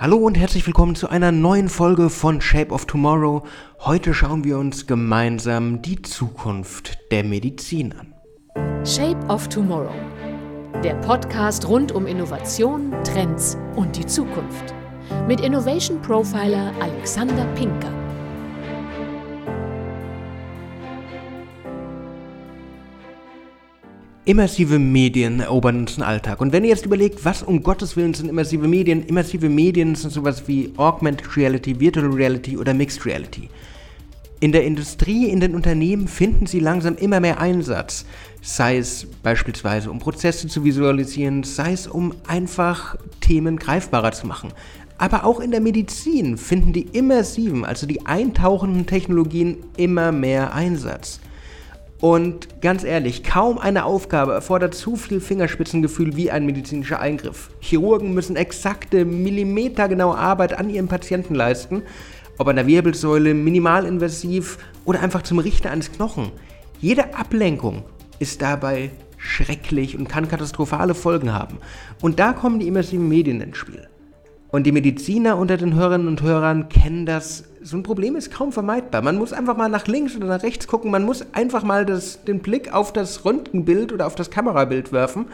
Hallo und herzlich willkommen zu einer neuen Folge von Shape of Tomorrow. Heute schauen wir uns gemeinsam die Zukunft der Medizin an. Shape of Tomorrow. Der Podcast rund um Innovation, Trends und die Zukunft. Mit Innovation Profiler Alexander Pinker. Immersive Medien erobern unseren Alltag. Und wenn ihr jetzt überlegt, was um Gottes Willen sind immersive Medien? Immersive Medien sind sowas wie Augmented Reality, Virtual Reality oder Mixed Reality. In der Industrie, in den Unternehmen finden sie langsam immer mehr Einsatz. Sei es beispielsweise, um Prozesse zu visualisieren, sei es, um einfach Themen greifbarer zu machen. Aber auch in der Medizin finden die immersiven, also die eintauchenden Technologien immer mehr Einsatz. Und ganz ehrlich, kaum eine Aufgabe erfordert zu viel Fingerspitzengefühl wie ein medizinischer Eingriff. Chirurgen müssen exakte, millimetergenaue Arbeit an ihrem Patienten leisten, ob an der Wirbelsäule, minimalinvasiv oder einfach zum Richter eines Knochen. Jede Ablenkung ist dabei schrecklich und kann katastrophale Folgen haben. Und da kommen die immersiven Medien ins Spiel. Und die Mediziner unter den Hörerinnen und Hörern kennen das. So ein Problem ist kaum vermeidbar. Man muss einfach mal nach links oder nach rechts gucken. Man muss einfach mal das, den Blick auf das Röntgenbild oder auf das Kamerabild werfen.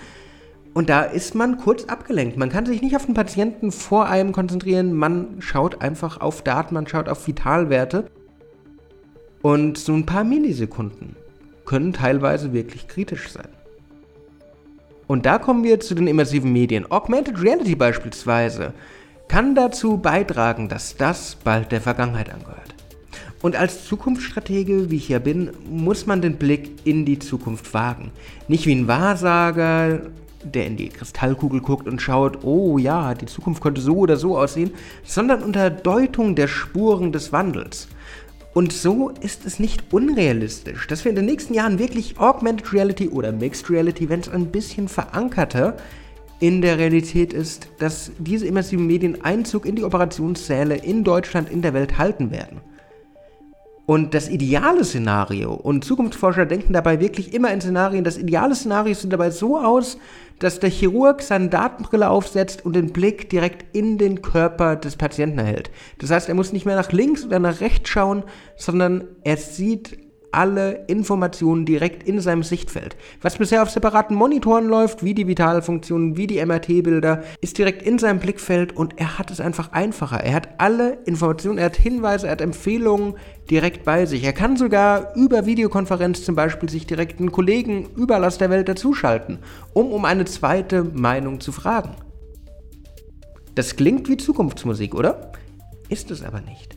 Und da ist man kurz abgelenkt. Man kann sich nicht auf den Patienten vor einem konzentrieren. Man schaut einfach auf Daten, man schaut auf Vitalwerte. Und so ein paar Millisekunden können teilweise wirklich kritisch sein. Und da kommen wir zu den immersiven Medien. Augmented Reality beispielsweise kann dazu beitragen, dass das bald der Vergangenheit angehört. Und als Zukunftsstratege, wie ich ja bin, muss man den Blick in die Zukunft wagen. Nicht wie ein Wahrsager, der in die Kristallkugel guckt und schaut, oh ja, die Zukunft könnte so oder so aussehen, sondern unter Deutung der Spuren des Wandels. Und so ist es nicht unrealistisch, dass wir in den nächsten Jahren wirklich Augmented Reality oder Mixed Reality, wenn es ein bisschen verankerter in der Realität ist, dass diese immersiven Medien Einzug in die Operationssäle in Deutschland, in der Welt halten werden. Und das ideale Szenario, und Zukunftsforscher denken dabei wirklich immer in Szenarien, das ideale Szenario sieht dabei so aus, dass der Chirurg seine Datenbrille aufsetzt und den Blick direkt in den Körper des Patienten erhält. Das heißt, er muss nicht mehr nach links oder nach rechts schauen, sondern er sieht alle Informationen direkt in seinem Sichtfeld. Was bisher auf separaten Monitoren läuft, wie die Vitalfunktionen, wie die MRT-Bilder, ist direkt in seinem Blickfeld und er hat es einfach einfacher. Er hat alle Informationen, er hat Hinweise, er hat Empfehlungen direkt bei sich. Er kann sogar über Videokonferenz zum Beispiel sich direkt einen Kollegen überall aus der Welt dazuschalten, um um eine zweite Meinung zu fragen. Das klingt wie Zukunftsmusik, oder? Ist es aber nicht.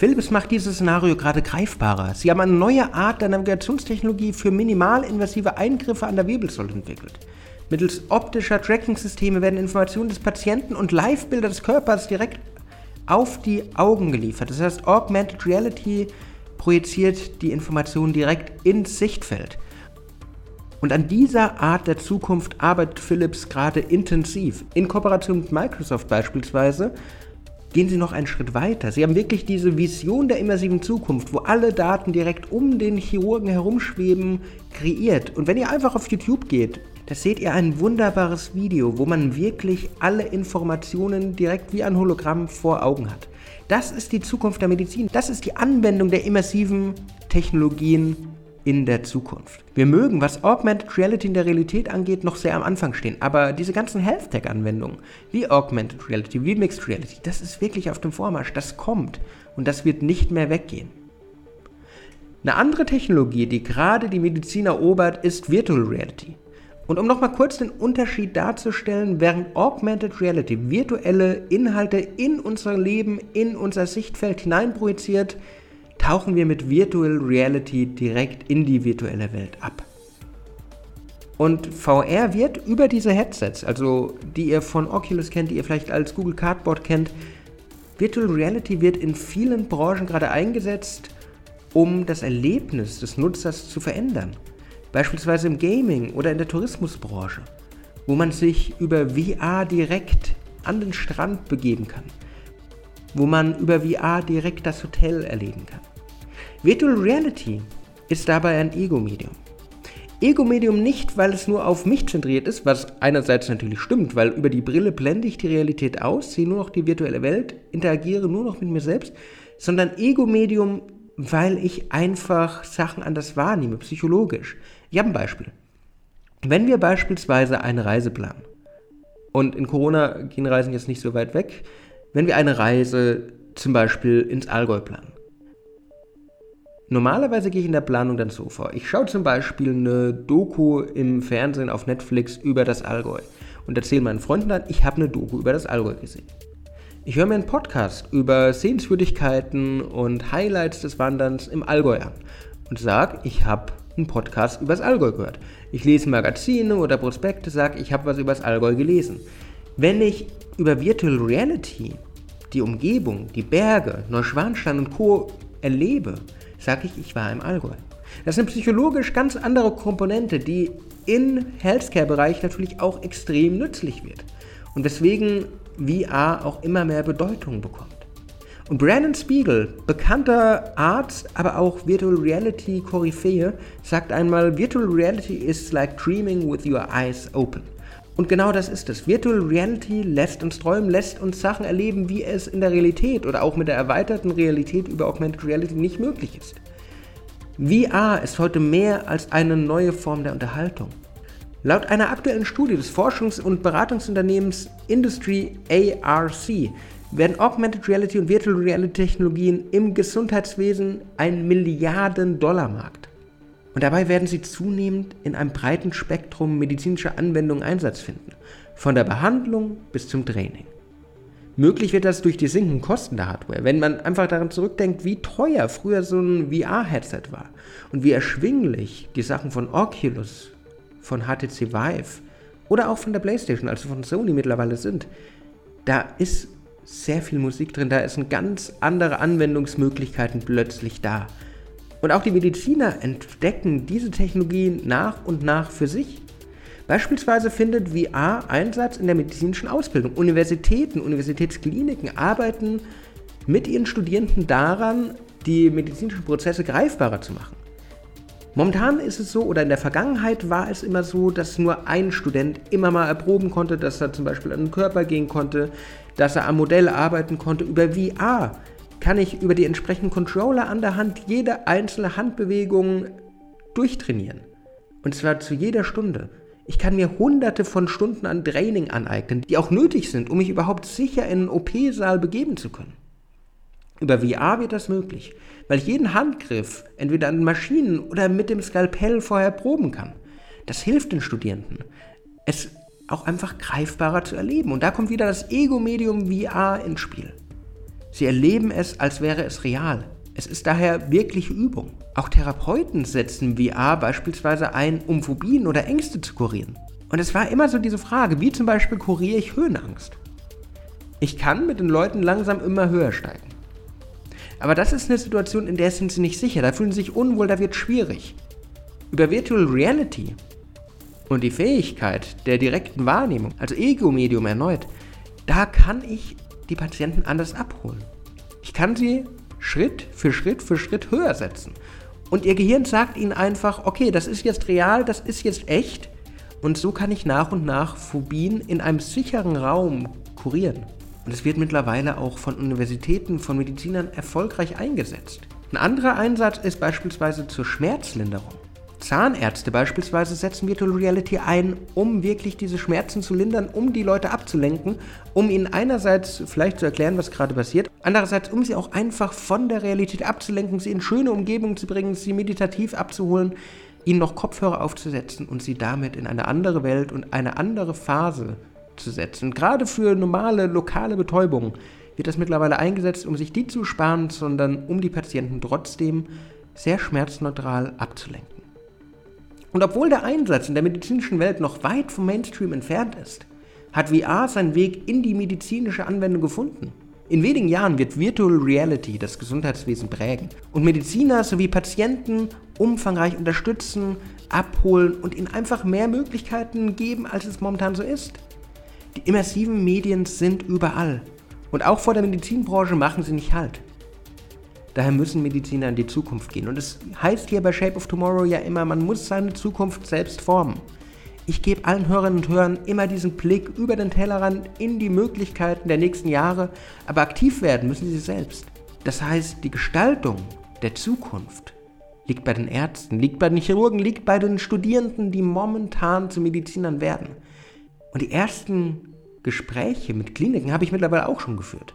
Philips macht dieses Szenario gerade greifbarer. Sie haben eine neue Art der Navigationstechnologie für minimalinvasive Eingriffe an der Wirbelsäule entwickelt. Mittels optischer Tracking-Systeme werden Informationen des Patienten und Live-Bilder des Körpers direkt auf die Augen geliefert. Das heißt, Augmented Reality projiziert die Informationen direkt ins Sichtfeld. Und an dieser Art der Zukunft arbeitet Philips gerade intensiv. In Kooperation mit Microsoft beispielsweise gehen Sie noch einen Schritt weiter. Sie haben wirklich diese Vision der immersiven Zukunft, wo alle Daten direkt um den Chirurgen herumschweben, kreiert. Und wenn ihr einfach auf YouTube geht, da seht ihr ein wunderbares Video, wo man wirklich alle Informationen direkt wie ein Hologramm vor Augen hat. Das ist die Zukunft der Medizin. Das ist die Anwendung der immersiven Technologien in der Zukunft. Wir mögen, was Augmented Reality in der Realität angeht, noch sehr am Anfang stehen, aber diese ganzen Health Tech Anwendungen, wie Augmented Reality, wie Mixed Reality, das ist wirklich auf dem Vormarsch, das kommt und das wird nicht mehr weggehen. Eine andere Technologie, die gerade die Medizin erobert, ist Virtual Reality. Und um nochmal kurz den Unterschied darzustellen, während Augmented Reality virtuelle Inhalte in unser Leben, in unser Sichtfeld hineinprojiziert, tauchen wir mit Virtual Reality direkt in die virtuelle Welt ab. Und VR wird über diese Headsets, also die ihr von Oculus kennt, die ihr vielleicht als Google Cardboard kennt, Virtual Reality wird in vielen Branchen gerade eingesetzt, um das Erlebnis des Nutzers zu verändern. Beispielsweise im Gaming oder in der Tourismusbranche, wo man sich über VR direkt an den Strand begeben kann, wo man über VR direkt das Hotel erleben kann. Virtual Reality ist dabei ein Ego-Medium. Ego-Medium nicht, weil es nur auf mich zentriert ist, was einerseits natürlich stimmt, weil über die Brille blende ich die Realität aus, sehe nur noch die virtuelle Welt, interagiere nur noch mit mir selbst, sondern Ego-Medium, weil ich einfach Sachen anders wahrnehme, psychologisch. Ich habe ein Beispiel. Wenn wir beispielsweise eine Reise planen, und in Corona gehen Reisen jetzt nicht so weit weg, wenn wir eine Reise zum Beispiel ins Allgäu planen, Normalerweise gehe ich in der Planung dann so vor. Ich schaue zum Beispiel eine Doku im Fernsehen auf Netflix über das Allgäu und erzähle meinen Freunden dann, ich habe eine Doku über das Allgäu gesehen. Ich höre mir einen Podcast über Sehenswürdigkeiten und Highlights des Wanderns im Allgäu an und sage, ich habe einen Podcast über das Allgäu gehört. Ich lese Magazine oder Prospekte, sage, ich habe was über das Allgäu gelesen. Wenn ich über Virtual Reality die Umgebung, die Berge, Neuschwanstein und Co. erlebe, sage ich, ich war im Allgäu. Das ist eine psychologisch ganz andere Komponente, die im Healthcare-Bereich natürlich auch extrem nützlich wird. Und weswegen VR auch immer mehr Bedeutung bekommt. Und Brandon Spiegel, bekannter Arzt, aber auch Virtual Reality Koryphäe, sagt einmal, Virtual Reality is like dreaming with your eyes open. Und genau das ist es. Virtual Reality lässt uns träumen, lässt uns Sachen erleben, wie es in der Realität oder auch mit der erweiterten Realität über Augmented Reality nicht möglich ist. VR ist heute mehr als eine neue Form der Unterhaltung. Laut einer aktuellen Studie des Forschungs- und Beratungsunternehmens Industry ARC werden Augmented Reality und Virtual Reality Technologien im Gesundheitswesen ein Milliarden-Dollar-Markt. Und dabei werden sie zunehmend in einem breiten Spektrum medizinischer Anwendungen Einsatz finden, von der Behandlung bis zum Training. Möglich wird das durch die sinkenden Kosten der Hardware, wenn man einfach daran zurückdenkt, wie teuer früher so ein VR-Headset war und wie erschwinglich die Sachen von Oculus, von HTC Vive oder auch von der PlayStation, also von Sony mittlerweile sind. Da ist sehr viel Musik drin, da ein ganz andere Anwendungsmöglichkeiten plötzlich da. Und auch die Mediziner entdecken diese Technologien nach und nach für sich. Beispielsweise findet VR Einsatz in der medizinischen Ausbildung. Universitäten, Universitätskliniken arbeiten mit ihren Studierenden daran, die medizinischen Prozesse greifbarer zu machen. Momentan ist es so, oder in der Vergangenheit war es immer so, dass nur ein Student immer mal erproben konnte, dass er zum Beispiel an den Körper gehen konnte, dass er am Modell arbeiten konnte. Über VR kann ich über die entsprechenden Controller an der Hand jede einzelne Handbewegung durchtrainieren. Und zwar zu jeder Stunde. Ich kann mir hunderte von Stunden an Training aneignen, die auch nötig sind, um mich überhaupt sicher in einen OP-Saal begeben zu können. Über VR wird das möglich, weil ich jeden Handgriff entweder an Maschinen oder mit dem Skalpell vorher proben kann. Das hilft den Studierenden, es auch einfach greifbarer zu erleben. Und da kommt wieder das Ego-Medium VR ins Spiel. Sie erleben es, als wäre es real. Es ist daher wirkliche Übung. Auch Therapeuten setzen VR beispielsweise ein, um Phobien oder Ängste zu kurieren. Und es war immer so diese Frage, wie zum Beispiel kuriere ich Höhenangst? Ich kann mit den Leuten langsam immer höher steigen. Aber das ist eine Situation, in der sind sie nicht sicher, da fühlen sie sich unwohl, da wird schwierig. Über Virtual Reality und die Fähigkeit der direkten Wahrnehmung, also Ego-Medium erneut, da kann ich die Patienten anders abholen. Ich kann sie Schritt für Schritt für Schritt höher setzen. Und ihr Gehirn sagt ihnen einfach, okay, das ist jetzt real, das ist jetzt echt. Und so kann ich nach und nach Phobien in einem sicheren Raum kurieren. Und es wird mittlerweile auch von Universitäten, von Medizinern erfolgreich eingesetzt. Ein anderer Einsatz ist beispielsweise zur Schmerzlinderung. Zahnärzte beispielsweise setzen Virtual Reality ein, um wirklich diese Schmerzen zu lindern, um die Leute abzulenken, um ihnen einerseits vielleicht zu erklären, was gerade passiert, andererseits um sie auch einfach von der Realität abzulenken, sie in schöne Umgebungen zu bringen, sie meditativ abzuholen, ihnen noch Kopfhörer aufzusetzen und sie damit in eine andere Welt und eine andere Phase zu setzen. Gerade für normale lokale Betäubung wird das mittlerweile eingesetzt, um sich die zu sparen, sondern um die Patienten trotzdem sehr schmerzneutral abzulenken. Und obwohl der Einsatz in der medizinischen Welt noch weit vom Mainstream entfernt ist, hat VR seinen Weg in die medizinische Anwendung gefunden. In wenigen Jahren wird Virtual Reality das Gesundheitswesen prägen und Mediziner sowie Patienten umfangreich unterstützen, abholen und ihnen einfach mehr Möglichkeiten geben, als es momentan so ist. Die immersiven Medien sind überall und auch vor der Medizinbranche machen sie nicht Halt. Daher müssen Mediziner in die Zukunft gehen. Und es heißt hier bei Shape of Tomorrow ja immer, man muss seine Zukunft selbst formen. Ich gebe allen Hörerinnen und Hörern immer diesen Blick über den Tellerrand in die Möglichkeiten der nächsten Jahre, aber aktiv werden müssen sie selbst. Das heißt, die Gestaltung der Zukunft liegt bei den Ärzten, liegt bei den Chirurgen, liegt bei den Studierenden, die momentan zu Medizinern werden. Und die ersten Gespräche mit Kliniken habe ich mittlerweile auch schon geführt.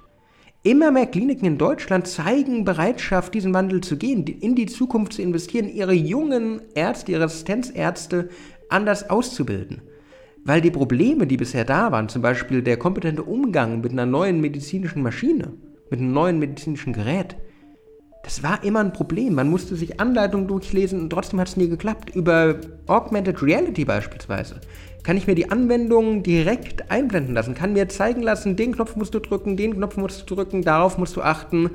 Immer mehr Kliniken in Deutschland zeigen Bereitschaft, diesen Wandel zu gehen, in die Zukunft zu investieren, ihre jungen Ärzte, ihre Assistenzärzte anders auszubilden. Weil die Probleme, die bisher da waren, zum Beispiel der kompetente Umgang mit einer neuen medizinischen Maschine, mit einem neuen medizinischen Gerät, das war immer ein Problem. Man musste sich Anleitungen durchlesen und trotzdem hat es nie geklappt. Über Augmented Reality beispielsweise kann ich mir die Anwendung direkt einblenden lassen, kann mir zeigen lassen, den Knopf musst du drücken, den Knopf musst du drücken, darauf musst du achten.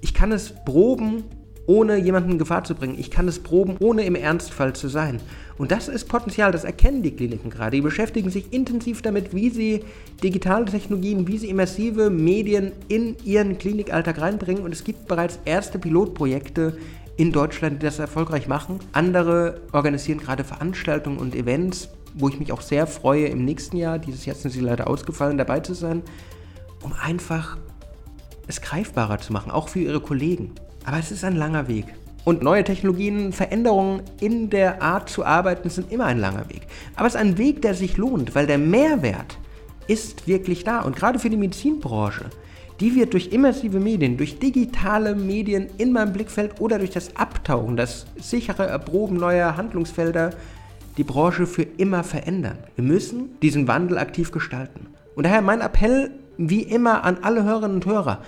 Ich kann es proben ohne jemanden in Gefahr zu bringen. Ich kann es proben, ohne im Ernstfall zu sein. Und das ist Potenzial, das erkennen die Kliniken gerade. Die beschäftigen sich intensiv damit, wie sie digitale Technologien, wie sie immersive Medien in ihren Klinikalltag reinbringen. Und es gibt bereits erste Pilotprojekte in Deutschland, die das erfolgreich machen. Andere organisieren gerade Veranstaltungen und Events, wo ich mich auch sehr freue, im nächsten Jahr, dieses Jahr sind sie leider ausgefallen, dabei zu sein, um einfach es greifbarer zu machen, auch für ihre Kollegen. Aber es ist ein langer Weg. Und neue Technologien, Veränderungen in der Art zu arbeiten sind immer ein langer Weg. Aber es ist ein Weg, der sich lohnt, weil der Mehrwert ist wirklich da. Und gerade für die Medizinbranche, die wird durch immersive Medien, durch digitale Medien in meinem Blickfeld oder durch das Abtauchen, das sichere Erproben neuer Handlungsfelder die Branche für immer verändern. Wir müssen diesen Wandel aktiv gestalten. Und daher mein Appell wie immer an alle Hörerinnen und Hörer,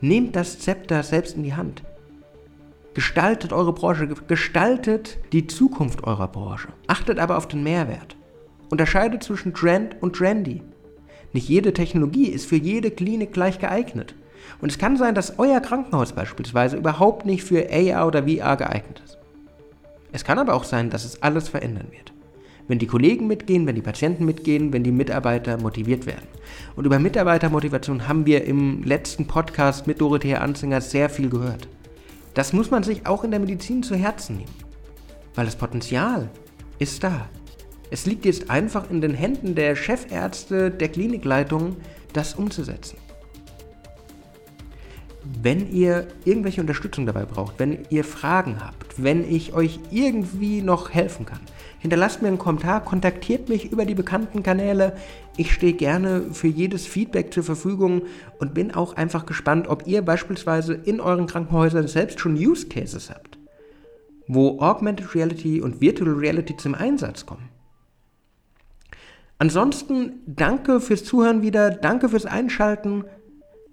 nehmt das Zepter selbst in die Hand. Gestaltet eure Branche, gestaltet die Zukunft eurer Branche. Achtet aber auf den Mehrwert. Unterscheidet zwischen Trend und Trendy. Nicht jede Technologie ist für jede Klinik gleich geeignet. Und es kann sein, dass euer Krankenhaus beispielsweise überhaupt nicht für AR oder VR geeignet ist. Es kann aber auch sein, dass es alles verändern wird. Wenn die Kollegen mitgehen, wenn die Patienten mitgehen, wenn die Mitarbeiter motiviert werden. Und über Mitarbeitermotivation haben wir im letzten Podcast mit Dorothea Anzinger sehr viel gehört. Das muss man sich auch in der Medizin zu Herzen nehmen. Weil das Potenzial ist da. Es liegt jetzt einfach in den Händen der Chefärzte, der Klinikleitung, das umzusetzen. Wenn ihr irgendwelche Unterstützung dabei braucht, wenn ihr Fragen habt, wenn ich euch irgendwie noch helfen kann, hinterlasst mir einen Kommentar, kontaktiert mich über die bekannten Kanäle. Ich stehe gerne für jedes Feedback zur Verfügung und bin auch einfach gespannt, ob ihr beispielsweise in euren Krankenhäusern selbst schon Use Cases habt, wo Augmented Reality und Virtual Reality zum Einsatz kommen. Ansonsten danke fürs Zuhören wieder, danke fürs Einschalten.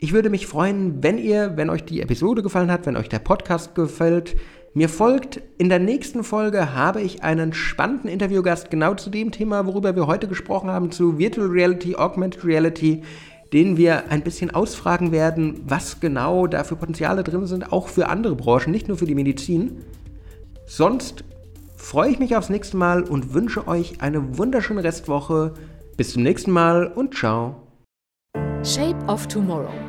Ich würde mich freuen, wenn ihr, wenn euch die Episode gefallen hat, wenn euch der Podcast gefällt, mir folgt. In der nächsten Folge habe ich einen spannenden Interviewgast genau zu dem Thema, worüber wir heute gesprochen haben, zu Virtual Reality, Augmented Reality, den wir ein bisschen ausfragen werden, was genau da für Potenziale drin sind, auch für andere Branchen, nicht nur für die Medizin. Sonst freue ich mich aufs nächste Mal und wünsche euch eine wunderschöne Restwoche. Bis zum nächsten Mal und ciao. Shape of Tomorrow.